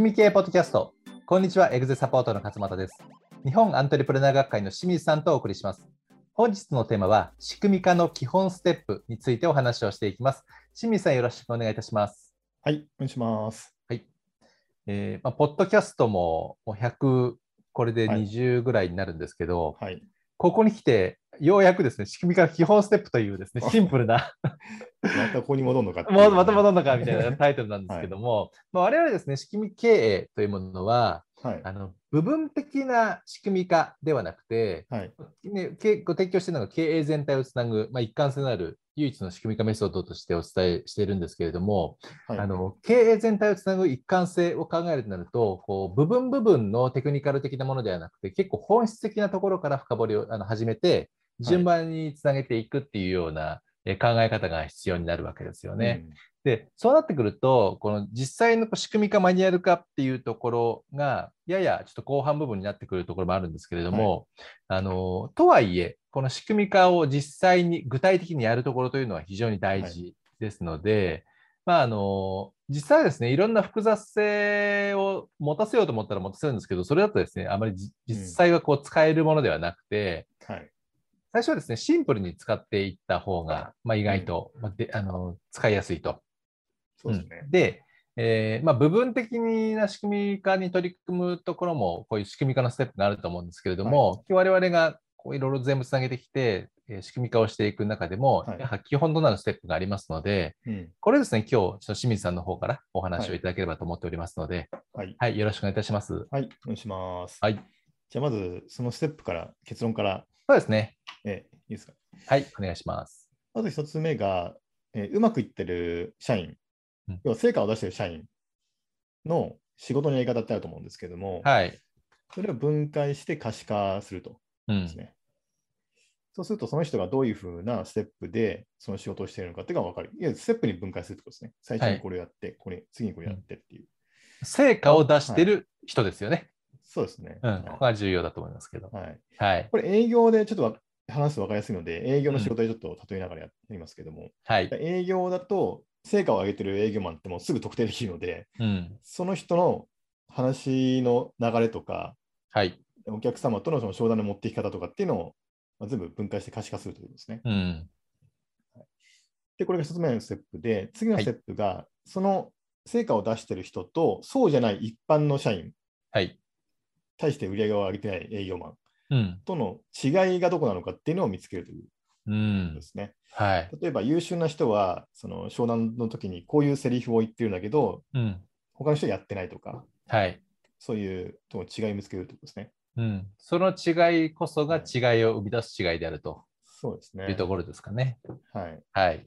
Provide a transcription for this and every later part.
組み系ポッドキャスト。こんにちは、エグゼサポートの勝俣です。日本アントレプレナー学会の清水さんとお送りします。本日のテーマは、仕組み化の基本ステップについてお話をしていきます。清水さん、よろしくお願いいたします。はい、お願いします。えーまあ、ポッドキャストももう100、これではい20ぐらいになるんですけど、はい。ここに来て、ようやくですね、仕組み化の基本ステップというですね、シンプルな、またここに戻るのかっていうもうまた戻るのかみたいな タイトルなんですけども、まあ、我々ですね、仕組み経営というものは、はい。あの部分的な仕組み化ではなくて、はい。ね、提供しているのが経営全体をつなぐ、まあ、一貫性のある唯一の仕組み化メソッドとしてお伝えしているんですけれども、はい。あの経営全体をつなぐ一貫性を考えるとなるとこう部分部分のテクニカル的なものではなくて結構本質的なところから深掘りをあの始めて順番につなげていくっていうような、え考え方が必要になるわけですよね。でそうなってくるとこの実際の仕組み化マニュアル化っていうところがややちょっと後半部分になってくるところもあるんですけれども、あのとはいえこの仕組み化を実際に具体的にやるところというのは非常に大事ですので、まあ、あの実際はですねいろんな複雑性を持たせようと思ったら持たせるんですけどそれだとですねあまりじ実際はこう使えるものではなくて、はい。最初はですねシンプルに使っていった方が、まあ、意外と、まあであの使いやすいと。そうですねうん。で、えーまあ、部分的な仕組み化に取り組むところも、こういう仕組み化のステップがあると思うんですけれども、今日我々がこういろいろ全部つなげてきて、えー仕組み化をしていく中でも、はいやはり基本となるステップがありますので、うん。これですね、今日、ちょっと清水さんの方からお話をいただければと思っておりますので、はい。はい、よろしくお願いいたします。はい。お願いします。はい。じゃあ、まず、そのステップから、結論から、そうですね。えいいですか？はい、お願いします。まず一つ目が、えーうまくいってる社員うん、要は成果を出してる社員の仕事のやり方ってあると思うんですけども、はい。それを分解して可視化するとうんです。ね。そうすると、その人がどういうふうなステップでその仕事をしているのかっていうのが分かる。いや、ステップに分解するってことですね。最初にこれやって、これ、次にこれやってっていう。成果を出してる人ですよね。そうですね。うん、ここが重要だと思いますけど。はい。はい。これ営業でちょっとわ話すと分かりやすいので、営業の仕事でちょっと例えながらやりますけども、はい。営業だと成果を上げてる営業マンってもうすぐ特定できるので、うん。その人の話の流れとか、はい。お客様とのその商談の持っていき方とかっていうのを、まあ、全部分解して可視化するということですね。うん。で、これが1つ目のステップで、次のステップが、その成果を出してる人と、そうじゃない一般の社員、はい。対して売り上げを上げてない営業マンうん。との違いがどこなのかっていうのを見つけるといううことんで。すね。はい。例えば優秀な人は、その商談の時にこういうセリフを言ってるんだけど、うん。他の人はやってないとか、はい。そういうとこ違いを見つけるということですね。うん。その違いこそが違いを生み出す違いであるとそうですね。いうところですかね。はい。はい。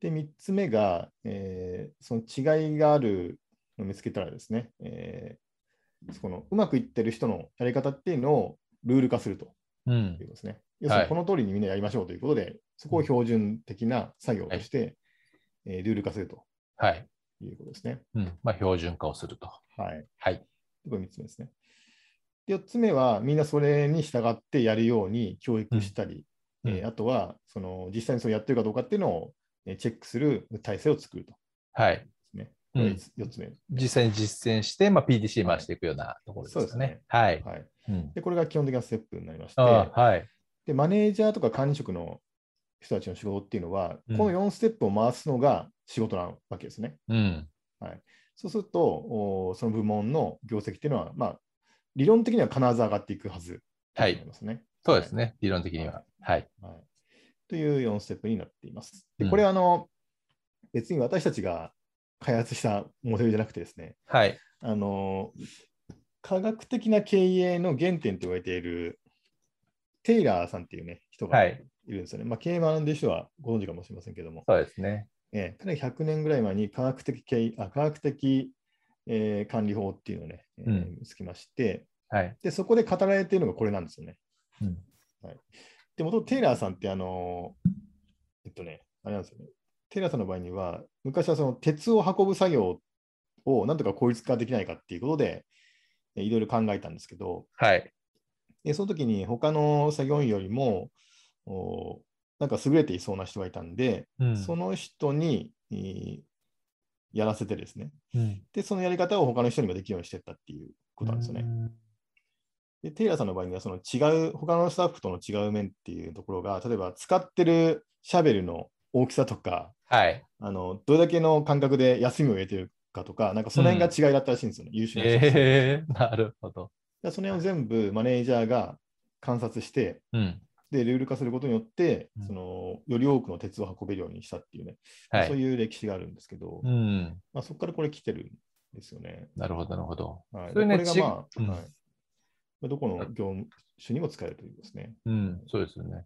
で、3つ目が、えーその違いがあるのを見つけたらですね、えーそこのうまくいってる人のやり方っていうのをルール化するとう。いうんことですね。要するはいにこの通りにみんなやりましょうということで、そこを標準的な作業として、えールール化するとはい。いうことですね。うん。まあ、標準化をすると。はい。はい。これ3つ目ですね。で4つ目は、みんなそれに従ってやるように教育したり、うんえーあとはその実際にそうやってるかどうかっていうのをえーチェックする体制を作るとはい。うんこれ4つ目。実際に実践して、まあ、PDC 回していくようなところですよね。そうですねはい。はい。うん。で、これが基本的なステップになりまして、はい。で、マネージャーとか管理職の人たちの仕事っていうのは、うんこの4ステップを回すのが仕事なわけですね。うん。そうすると、おその部門の業績っていうのは、まあ、理論的には必ず上がっていくはずだはいと思いますね。そうですね。理論的には。はい。はい。という4ステップになっています。で、うんこれはあの、別に私たちが開発したモデルじゃなくてですね、はい。あの、科学的な経営の原点と言われているテイラーさんっていうね、人がはいいるんですよね。まあ、経営学んでる人はご存知かもしれませんけども、そうですね。えー彼が100年ぐらい前に科学的経営あ科学的、えー管理法っていうのをね、えーうん見つけましてはい。で、そこで語られているのがこれなんですよね。うん。で、元々テイラーさんって、あのーえっとね、あれなんですよね。テイラーさんの場合には、昔はその鉄を運ぶ作業をなんとか効率化できないかっていうことで、えーいろいろ考えたんですけど、はい。でその時に他の作業員よりも、おなんか優れていそうな人がいたんで、うんその人に、えーやらせてですね。うん。で、そのやり方を他の人にもできるようにしていったっていうことなんですよね。で、テイラーさんの場合には、その違う、他のスタッフとの違う面っていうところが、例えば使ってるシャベルの大きさとか、はい。あのどれだけの間隔で休みを入れてるかとか、なんかその辺が違いだったらしいんですよね、優秀な人ええなるほど。でその辺を全部マネージャーが観察して、うん。で、ルール化することによって、うんそのより多くの鉄を運べるようにしたっていうね、はい。そういう歴史があるんですけど、うん。まあ、そこからこれ来てるんですよね。なるほど、なるほど。はい、それねでこれが、まあちうんはいまあどこの業務種にも使えるということですね。うん、そうですよね。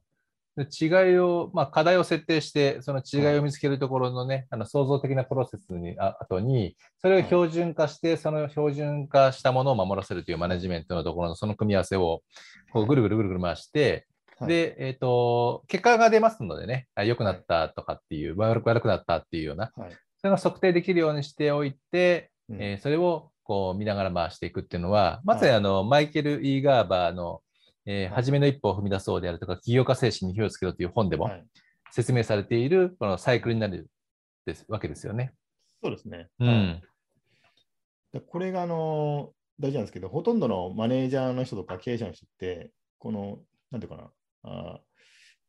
で違いを、まあ、課題を設定して、その違いを見つけるところのね、あの創造的なプロセスにあ後に、それを標準化して、その標準化したものを守らせるというマネジメントのところのその組み合わせをこうぐるぐるぐるぐる回して、はい。で、えっ、と、結果が出ますのでね、あ良くなったとかっていう、悪く悪くなったっていうような、はい。それが測定できるようにしておいて、うん。えーそれをこう見ながら回していくっていうのは、まさにあの、マイケル・イーガーバーの、えー初めの一歩を踏み出そうであるとか、起業家精神に火をつけろという本でもはい説明されているこのサイクルになるですわけですよね。そうですね。うはいん。でこれがあの大事なんですけど、ほとんどのマネージャーの人とか経営者の人って、この、なんていうかな、あー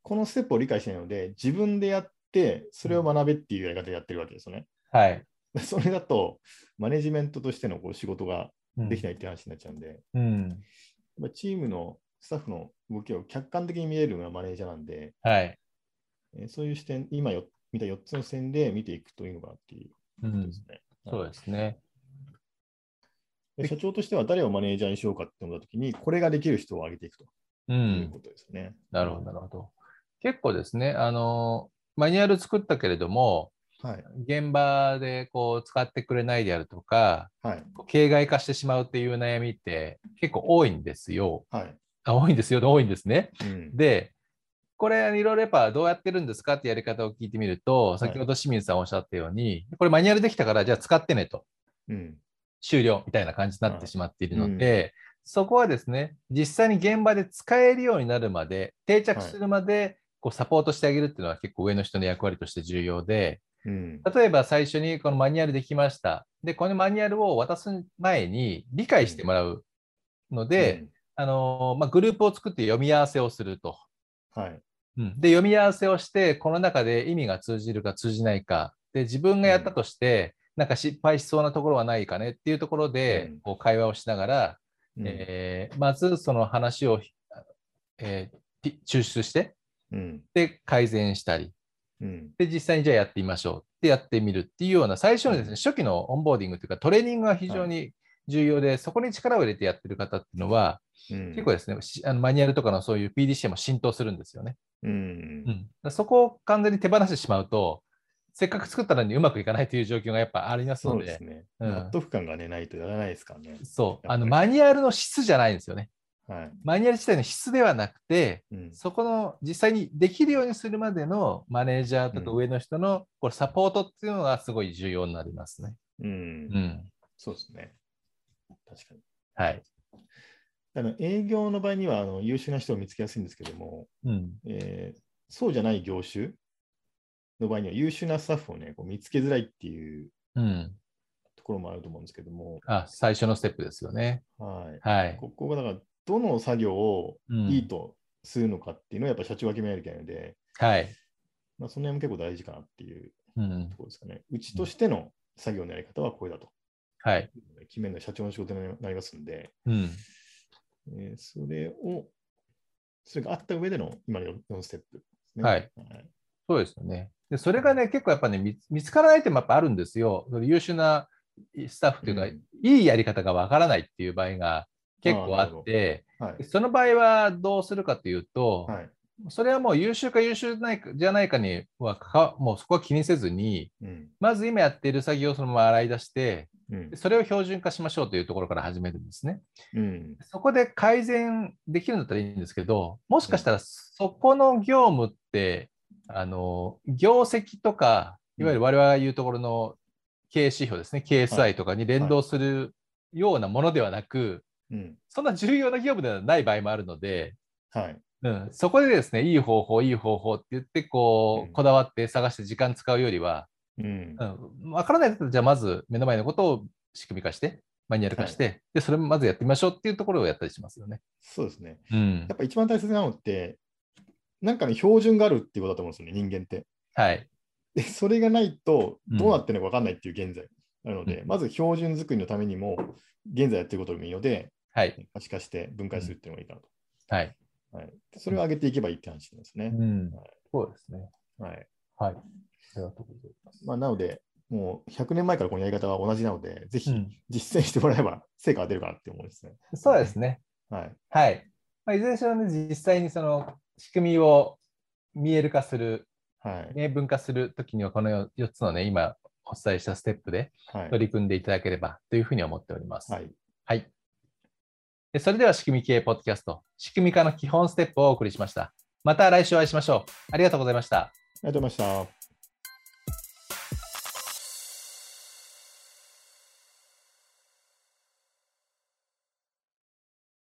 このステップを理解してないので、自分でやって、それを学べっていうやり方でやってるわけですよね。はい。それだと、マネジメントとしてのこう仕事がうんできないって話になっちゃうんで、うん。やっぱチームのスタッフの動きを客観的に見えるのがマネージャーなんで、はい。えーそういう視点、今よ見た4つの視点で見ていくといいのかなっていううんことです。ね。そうですね。で社長としては誰をマネージャーにしようかって思ったときに、これができる人を挙げていくとう。いうんことですね。なるほど、なるほど。結構ですね、あの、マニュアル作ったけれども、はい。現場でこう使ってくれないであるとか、はい。形骸化してしまうっていう悩みって結構多いんですよ。はい。あ多いんですよ、多いんですね。うん。で、これ、いろいろやっぱどうやってるんですかってやり方を聞いてみると、い先ほど清水さんおっしゃったように、これマニュアルできたから、じゃあ使ってねと、うん。終了みたいな感じになっはいてしまっているので、そこはですね、実際に現場で使えるようになるまで、定着するまで、こうサポートしてあげるっていうのは結構上の人の役割として重要で、うん。例えば最初にこのマニュアルできました。で、このマニュアルを渡す前に理解してもらうので、あのまあ、グループを作って読み合わせをすると。うん、はい。うんで、読み合わせをして、この中で意味が通じるか通じないか。で、自分がやったとして、なんか失敗しそうなところはないかねっていうところでうん、こう会話をしながら、うんえーまずその話を、えーピ抽出して、うん。で、改善したり、うん。で、実際にじゃあやってみましょうってやってみるっていうような、最初のですね、うん初期のオンボーディングというか、トレーニングが非常に重要で、そこに力を入れてやってる方っていうのは、うん結構ですね、しあのマニュアルとかのそういう PDCA も浸透するんですよね。うんうん、だそこを完全に手放してしまうと、せっかく作ったのにうまくいかないという状況がやっぱありますので、そうですね。うん納得感がね、ないとやらないですからね。そう、あのマニュアルの質じゃないんですよね。はい。マニュアル自体の質ではなくて、うん。そこの実際にできるようにするまでのマネージャーとかうん上の人のこれサポートっていうのがすごい重要になりますね。うんうん。そうですね。確かに。はい。あの営業の場合にはあの優秀な人を見つけやすいんですけども、うん。えーそうじゃない業種の場合には優秀なスタッフをね、こう見つけづらいっていううん。ところもあると思うんですけども、あ、最初のステップですよね。はい。はい。ここがだから、どの作業をうんいいとするのかっていうのはやっぱ社長が決めないといけないので、はい。まあ、その辺も結構大事かなっていううんと。ころですかね。うちとしての作業のやり方はこれだと。はい。決めるのは社長の仕事になりますんで、うん。えーそれを、それがあった上での今の4ステップですね。はいはい。そうですよね。で、それがね、結構やっぱね、見つ見つからないってもやっぱあるんですよ。その優秀なスタッフというか、うんいいやり方がわからないっていう場合が結構あって、はい。その場合はどうするかというと、はい。それはもう優秀か優秀ないかじゃないかにはか、もうそこは気にせずに、うん。まず今やっている作業をそのまま洗い出して、うんで。それを標準化しましょうというところから始めるんですね。うん。そこで改善できるんだったらいいんですけど、もしかしたらそこの業務って、あの、業績とか、いわゆる我々が言うところの経営指標ですね、KSI とかに連動するようなものではなく、うん。そんな重要な業務ではない場合もあるので、はい。うん、そこでですね、いい方法、いい方法って言って、こうんう、こだわって探して時間使うよりは、うん。うん、分からないだったら、じゃあまず目の前のことを仕組み化して、マニュアル化して、で、それもまずやってみましょうっていうところをやったりしますよね。そうですね。うんやっ。ぱ一番大切なのって、なんかの標準があるっていうことだと思うんですよね、人間って。はい。で、それがないと、うんどうなってるのか分かんないっていう現在なので、うんまず標準作りのためにも、現在やってることでもいいので、はい。可視化して分解するっていうのがいいかなと。はい。はい、でそれを上げていけばいいって話なんですね。うんはい。そうですね。はいはい。ありがとうございます。まあ、なので、もう100年前からこのやり方は同じなので、ぜひうん実践してもらえば成果が出るかなって思うんですね。そうですね。はい。はい。まあ、いずれにしろね、実際にその仕組みを見える化する、はい。明文化するときには、この4つのね、今お伝えしたステップではい。取り組んでいただければというふうに思っております。はい。はい。でそれでは仕組み系ポッドキャスト、仕組み化の基本ステップをお送りしました。また来週お会いしましょう。ありがとうございました。ありがとうございました。